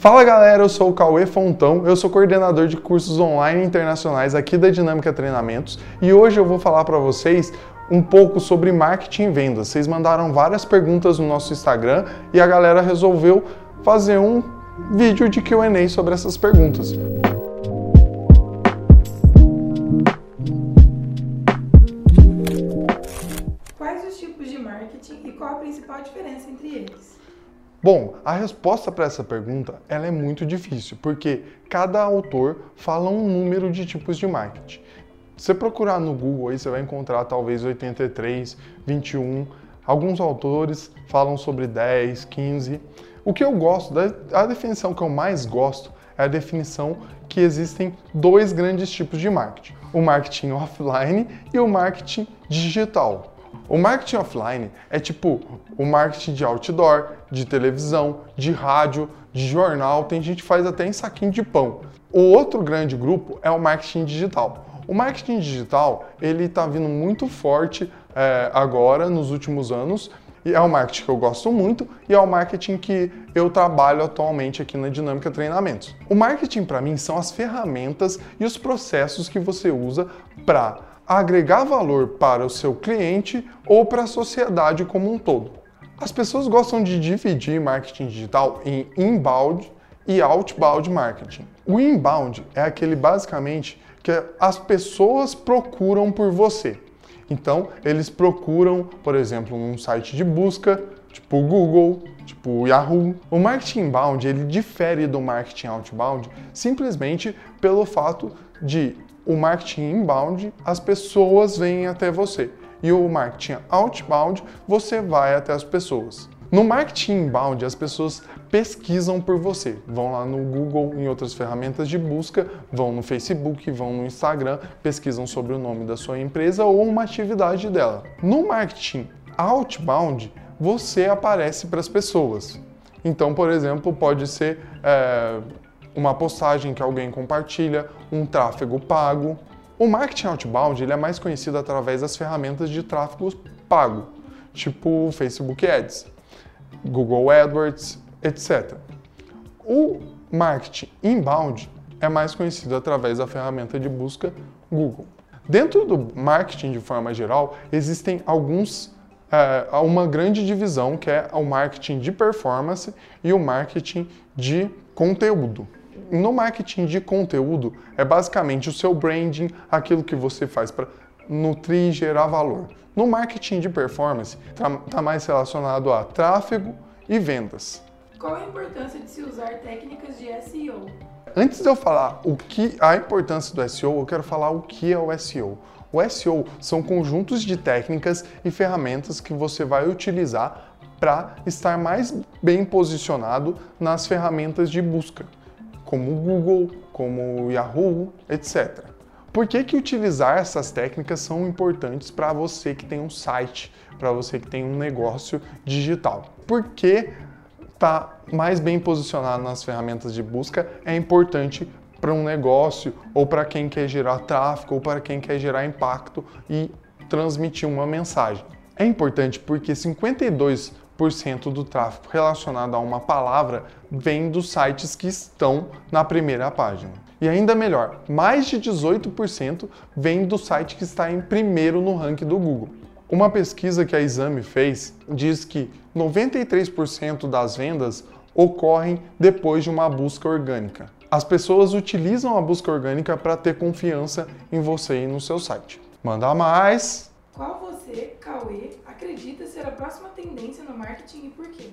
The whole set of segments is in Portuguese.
Fala galera, eu sou o Cauê Fontão, eu sou coordenador de cursos online internacionais aqui da Dinâmica Treinamentos e hoje eu vou falar para vocês um pouco sobre marketing e vendas. Vocês mandaram várias perguntas no nosso Instagram e a galera resolveu fazer um vídeo de Q&A sobre essas perguntas. Quais os tipos de marketing e qual a principal diferença entre eles? Bom, a resposta para essa pergunta ela é muito difícil, porque cada autor fala um número de tipos de marketing. Se você procurar no Google aí, você vai encontrar talvez 83, 21. Alguns autores falam sobre 10, 15. O que eu gosto, a definição que eu mais gosto é a definição que existem dois grandes tipos de marketing: o marketing offline e o marketing digital. O marketing offline é tipo o marketing de outdoor, de televisão, de rádio, de jornal, tem gente que faz até em saquinho de pão. O outro grande grupo é o marketing digital. O marketing digital ele está vindo muito forte é, agora nos últimos anos e é o marketing que eu gosto muito e é o marketing que eu trabalho atualmente aqui na Dinâmica Treinamentos. O marketing para mim são as ferramentas e os processos que você usa para agregar valor para o seu cliente ou para a sociedade como um todo. As pessoas gostam de dividir marketing digital em inbound e outbound marketing. O inbound é aquele basicamente que as pessoas procuram por você. Então, eles procuram, por exemplo, um site de busca, tipo Google, tipo Yahoo. O marketing inbound, ele difere do marketing outbound simplesmente pelo fato de o marketing inbound, as pessoas vêm até você. E o marketing outbound, você vai até as pessoas. No marketing inbound, as pessoas pesquisam por você. Vão lá no Google, em outras ferramentas de busca, vão no Facebook, vão no Instagram, pesquisam sobre o nome da sua empresa ou uma atividade dela. No marketing outbound, você aparece para as pessoas. Então, por exemplo, pode ser é, uma postagem que alguém compartilha, um tráfego pago. O marketing outbound ele é mais conhecido através das ferramentas de tráfego pago, tipo Facebook Ads, Google AdWords, etc. O marketing inbound é mais conhecido através da ferramenta de busca Google. Dentro do marketing de forma geral, existem alguns é, uma grande divisão que é o marketing de performance e o marketing de conteúdo no marketing de conteúdo é basicamente o seu branding, aquilo que você faz para nutrir e gerar valor. No marketing de performance está tá mais relacionado a tráfego e vendas. Qual a importância de se usar técnicas de SEO? Antes de eu falar o que a importância do SEO, eu quero falar o que é o SEO. O SEO são conjuntos de técnicas e ferramentas que você vai utilizar para estar mais bem posicionado nas ferramentas de busca como o Google, como o Yahoo, etc. Por que, que utilizar essas técnicas são importantes para você que tem um site, para você que tem um negócio digital? Porque tá mais bem posicionado nas ferramentas de busca é importante para um negócio ou para quem quer gerar tráfego ou para quem quer gerar impacto e transmitir uma mensagem. É importante porque 52 do tráfego relacionado a uma palavra vem dos sites que estão na primeira página. E ainda melhor, mais de 18% vem do site que está em primeiro no ranking do Google. Uma pesquisa que a Exame fez diz que 93% das vendas ocorrem depois de uma busca orgânica. As pessoas utilizam a busca orgânica para ter confiança em você e no seu site. Manda mais! Qual você, Cauê, acredita ser a próxima tendência no marketing e por quê?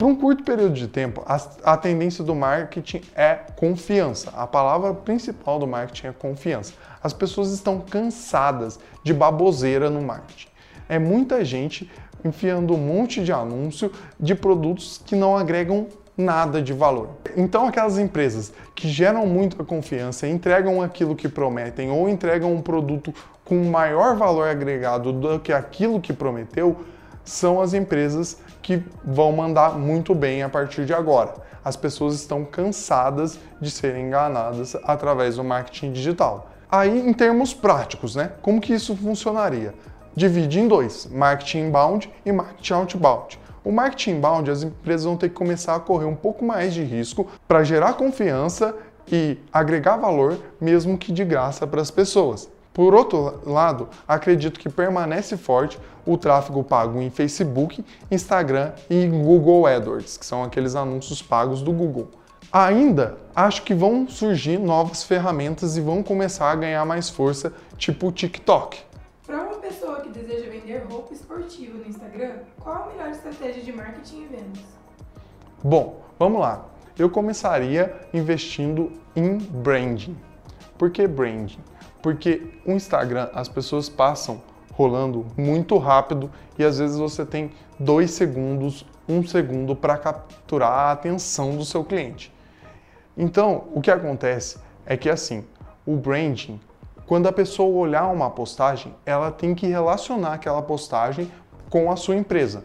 Um curto período de tempo, a, a, tendência do marketing é confiança. A palavra principal do marketing é confiança. As pessoas estão cansadas de baboseira no marketing. É muita gente enfiando um monte de anúncio de produtos que não agregam nada de valor. Então, aquelas empresas que geram muita confiança, entregam aquilo que prometem ou entregam um produto com maior valor agregado do que aquilo que prometeu são as empresas que vão mandar muito bem a partir de agora. As pessoas estão cansadas de serem enganadas através do marketing digital. Aí, em termos práticos, né? Como que isso funcionaria? Divide em dois: marketing inbound e marketing outbound. O marketing inbound, as empresas vão ter que começar a correr um pouco mais de risco para gerar confiança e agregar valor, mesmo que de graça para as pessoas. Por outro lado, acredito que permanece forte o tráfego pago em Facebook, Instagram e Google AdWords, que são aqueles anúncios pagos do Google. Ainda acho que vão surgir novas ferramentas e vão começar a ganhar mais força, tipo o TikTok. Para uma pessoa que deseja vender roupa esportiva no Instagram, qual a melhor estratégia de marketing e vendas? Bom, vamos lá. Eu começaria investindo em branding. Por que branding? Porque o Instagram as pessoas passam rolando muito rápido e às vezes você tem dois segundos, um segundo para capturar a atenção do seu cliente. Então, o que acontece é que assim, o branding, quando a pessoa olhar uma postagem, ela tem que relacionar aquela postagem com a sua empresa.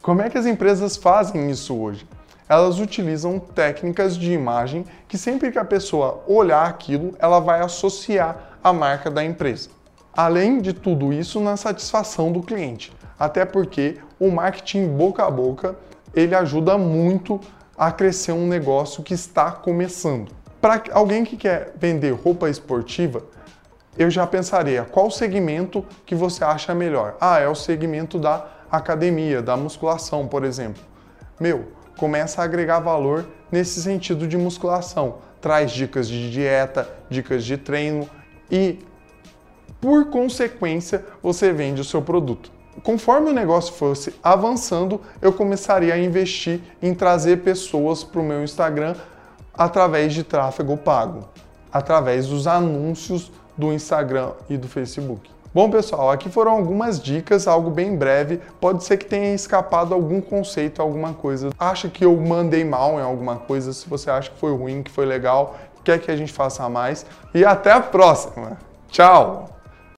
Como é que as empresas fazem isso hoje? Elas utilizam técnicas de imagem que sempre que a pessoa olhar aquilo, ela vai associar a marca da empresa. Além de tudo isso, na satisfação do cliente. Até porque o marketing boca a boca, ele ajuda muito a crescer um negócio que está começando. Para alguém que quer vender roupa esportiva, eu já pensaria qual segmento que você acha melhor. Ah, é o segmento da academia, da musculação, por exemplo. Meu, começa a agregar valor nesse sentido de musculação. Traz dicas de dieta, dicas de treino e, por consequência, você vende o seu produto conforme o negócio fosse avançando, eu começaria a investir em trazer pessoas para o meu Instagram através de tráfego pago, através dos anúncios do Instagram e do Facebook. Bom, pessoal, aqui foram algumas dicas, algo bem breve. Pode ser que tenha escapado algum conceito, alguma coisa. Acha que eu mandei mal em alguma coisa? Se você acha que foi ruim, que foi legal, quer que a gente faça mais. E até a próxima. Tchau!